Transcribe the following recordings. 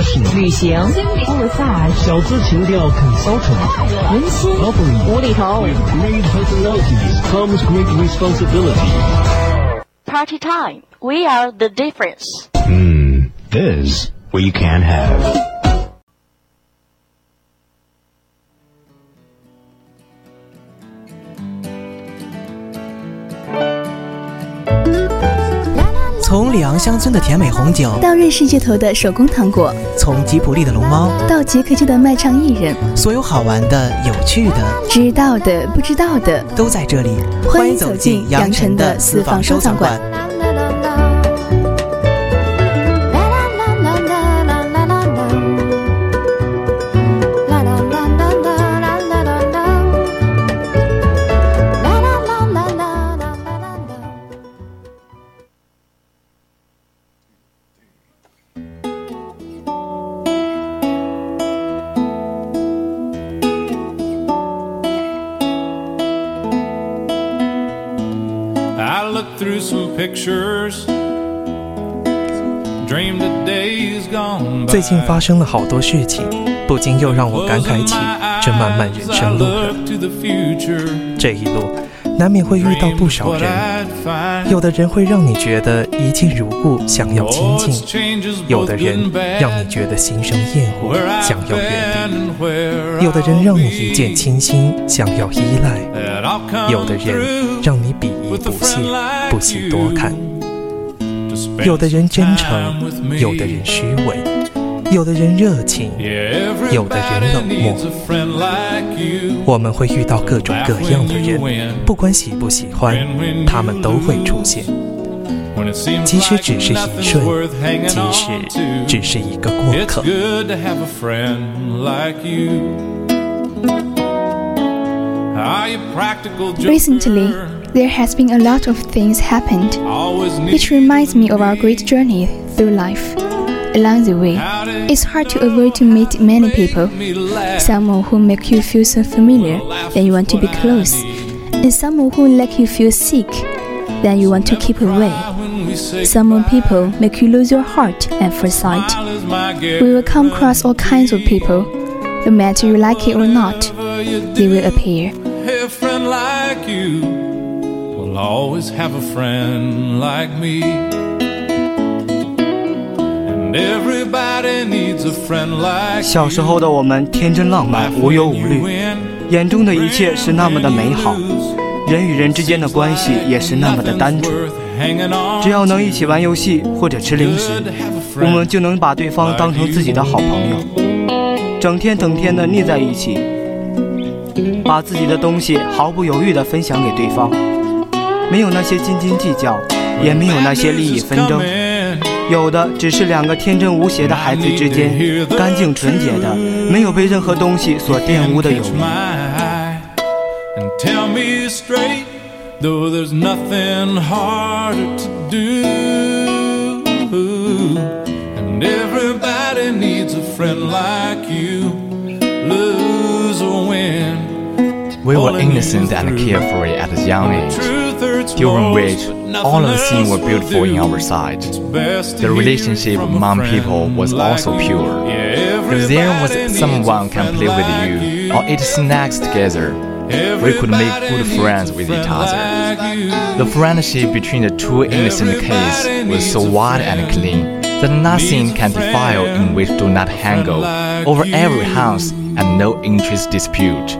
Fashion 旅行 massage 小资情调 consultant 温馨 lovely 无厘头 With great personalities comes great responsibility. Party time. We are the difference. Hmm, this we can have. 从里昂乡村的甜美红酒，到瑞士街头的手工糖果，从吉普力的龙猫，到捷克街的卖唱艺人，所有好玩的、有趣的、知道的、不知道的，都在这里。欢迎走进杨晨的私房收藏馆。最近发生了好多事情，不禁又让我感慨起这漫漫人生路。了。这一路难免会遇到不少人，有的人会让你觉得一见如故，想要亲近；有的人让你觉得心生厌恶，想要远离；有的人让你一见倾心，想要依赖；有的人让你鄙夷不屑，不惜多看。有的人真诚，有的人虚伪，有的人热情，有的人冷漠。我们会遇到各种各样的人，不管喜不喜欢，他们都会出现。即使只是一瞬，即使只是一个过客。Recently. There has been a lot of things happened, which reminds me of our great journey through life. Along the way, it's hard to avoid to meet many people. Someone who make you feel so familiar, then you want to be close, and someone who make you feel sick, then you want to keep away. Some people make you lose your heart at first sight. We will come across all kinds of people. No matter you like it or not, they will appear. Will always have a friend like me. And everybody needs a friend like 小时候的我们天真浪漫，无忧无虑，眼中的一切是那么的美好，人与人之间的关系也是那么的单纯。只要能一起玩游戏或者吃零食，我们就能把对方当成自己的好朋友，整天整天的腻在一起，把自己的东西毫不犹豫地分享给对方。没有那些斤斤计较，也没有那些利益纷争，有的只是两个天真无邪的孩子之间干净纯洁的、没有被任何东西所玷污的友谊。We were innocent and carefree at a young age, during which all of the things were beautiful in our sight. The relationship among people was also pure. If there was someone can play with you or eat snacks together, we could make good friends with each other. The friendship between the two innocent kids was so wide and clean that nothing can defile in which do not hang over every house and no interest dispute.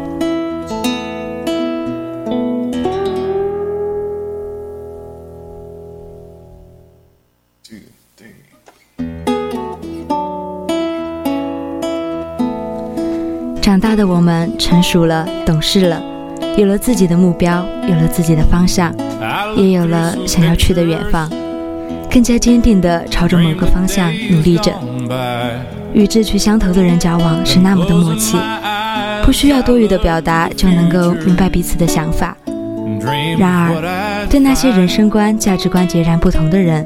长大的我们成熟了，懂事了，有了自己的目标，有了自己的方向，也有了想要去的远方，更加坚定地朝着某个方向努力着。与志趣相投的人交往是那么的默契，不需要多余的表达就能够明白彼此的想法。然而，对那些人生观、价值观截然不同的人，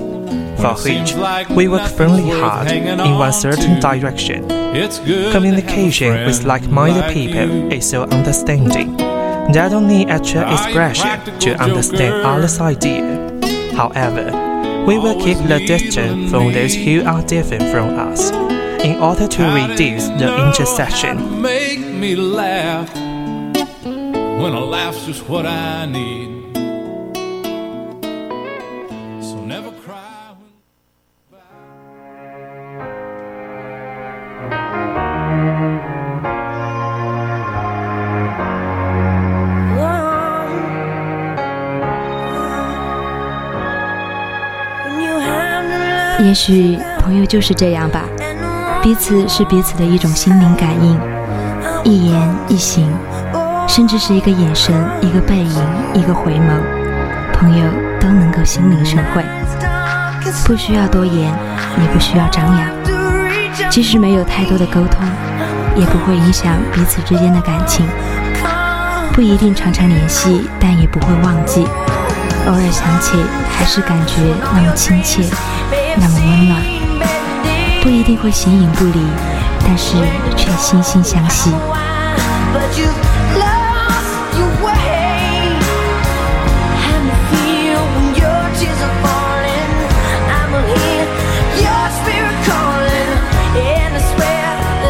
for which we work firmly hard in one certain direction. Communication with like-minded people is so understanding. They don't need actual expression to understand others' idea. However, we will keep the distance from those who are different from us in order to reduce the intersection. Make me laugh when a laugh's just what I need. 也许朋友就是这样吧，彼此是彼此的一种心灵感应，一言一行，甚至是一个眼神、一个背影、一个回眸，朋友都能够心领神会，不需要多言，也不需要张扬，即使没有太多的沟通，也不会影响彼此之间的感情。不一定常常联系，但也不会忘记，偶尔想起，还是感觉那么亲切。那么温暖，不一定会形影不离，但是却心心相惜。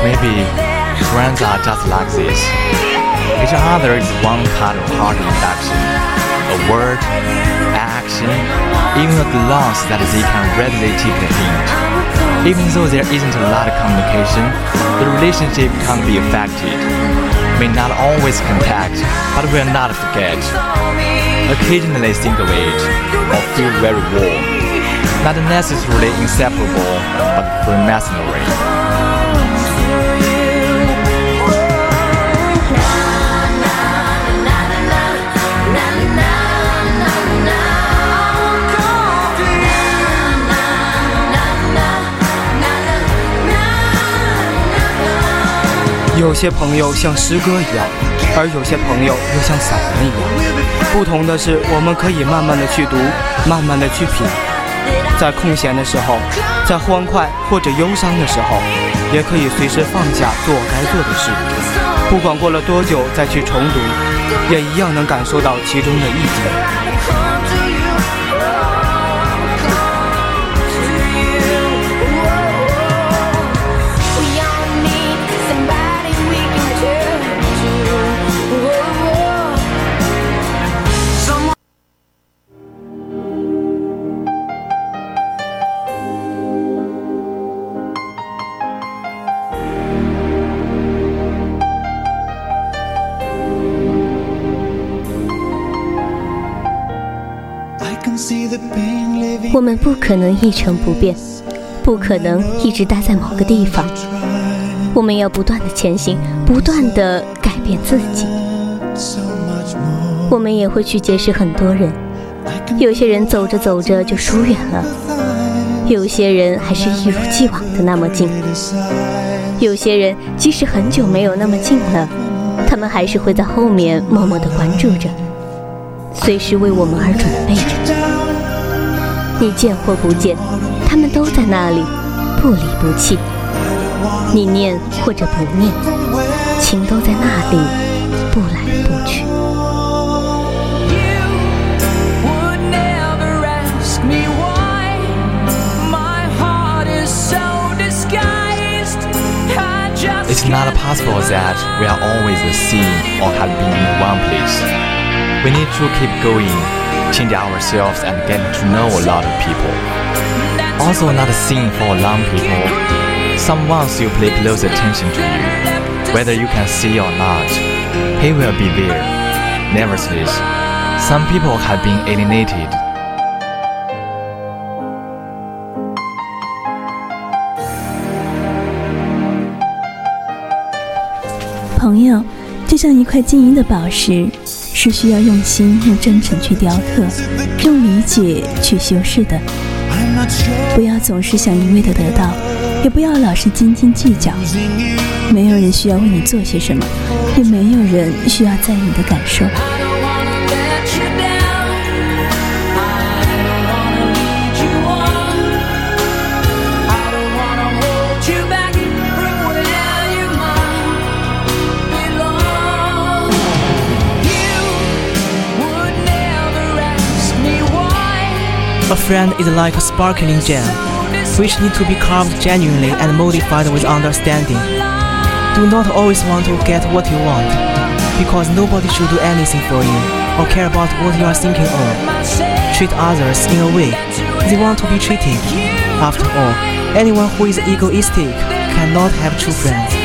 Maybe friends are just like this. Each other is one kind of heart induction. A word, action, even a glance that they can readily take the hint. Even though there isn't a lot of communication, the relationship can be affected. May not always contact, but will not forget. Occasionally think of it, or feel very warm. Not necessarily inseparable, but Freemasonry. 有些朋友像诗歌一样，而有些朋友又像散文一样。不同的是，我们可以慢慢的去读，慢慢的去品。在空闲的时候，在欢快或者忧伤的时候，也可以随时放下做该做的事。不管过了多久再去重读，也一样能感受到其中的意境。我们不可能一成不变，不可能一直待在某个地方。我们要不断的前行，不断的改变自己。我们也会去结识很多人，有些人走着走着就疏远了，有些人还是一如既往的那么近，有些人即使很久没有那么近了，他们还是会在后面默默的关注着，随时为我们而准备着。你见或不见，他们都在那里，不离不弃。你念或者不念，情都在那里，不来不去。It's not possible that we are always the same or have been in one place. We need to keep going, change ourselves and get to know a lot of people. Also not a thing for long people. Some ones you pay close attention to you, whether you can see or not. He will be there. Nevertheless, some people have been alienated. 朋友，就像一块晶莹的宝石， 是需要用心、用真诚去雕刻，用理解去修饰的。不要总是想一味的得到，也不要老是斤斤计较。没有人需要为你做些什么，也没有人需要在意你的感受。A friend is like a sparkling gem, which need to be carved genuinely and modified with understanding. Do not always want to get what you want, because nobody should do anything for you or care about what you are thinking of. Treat others in a way they want to be treated. After all, anyone who is egoistic cannot have true friends.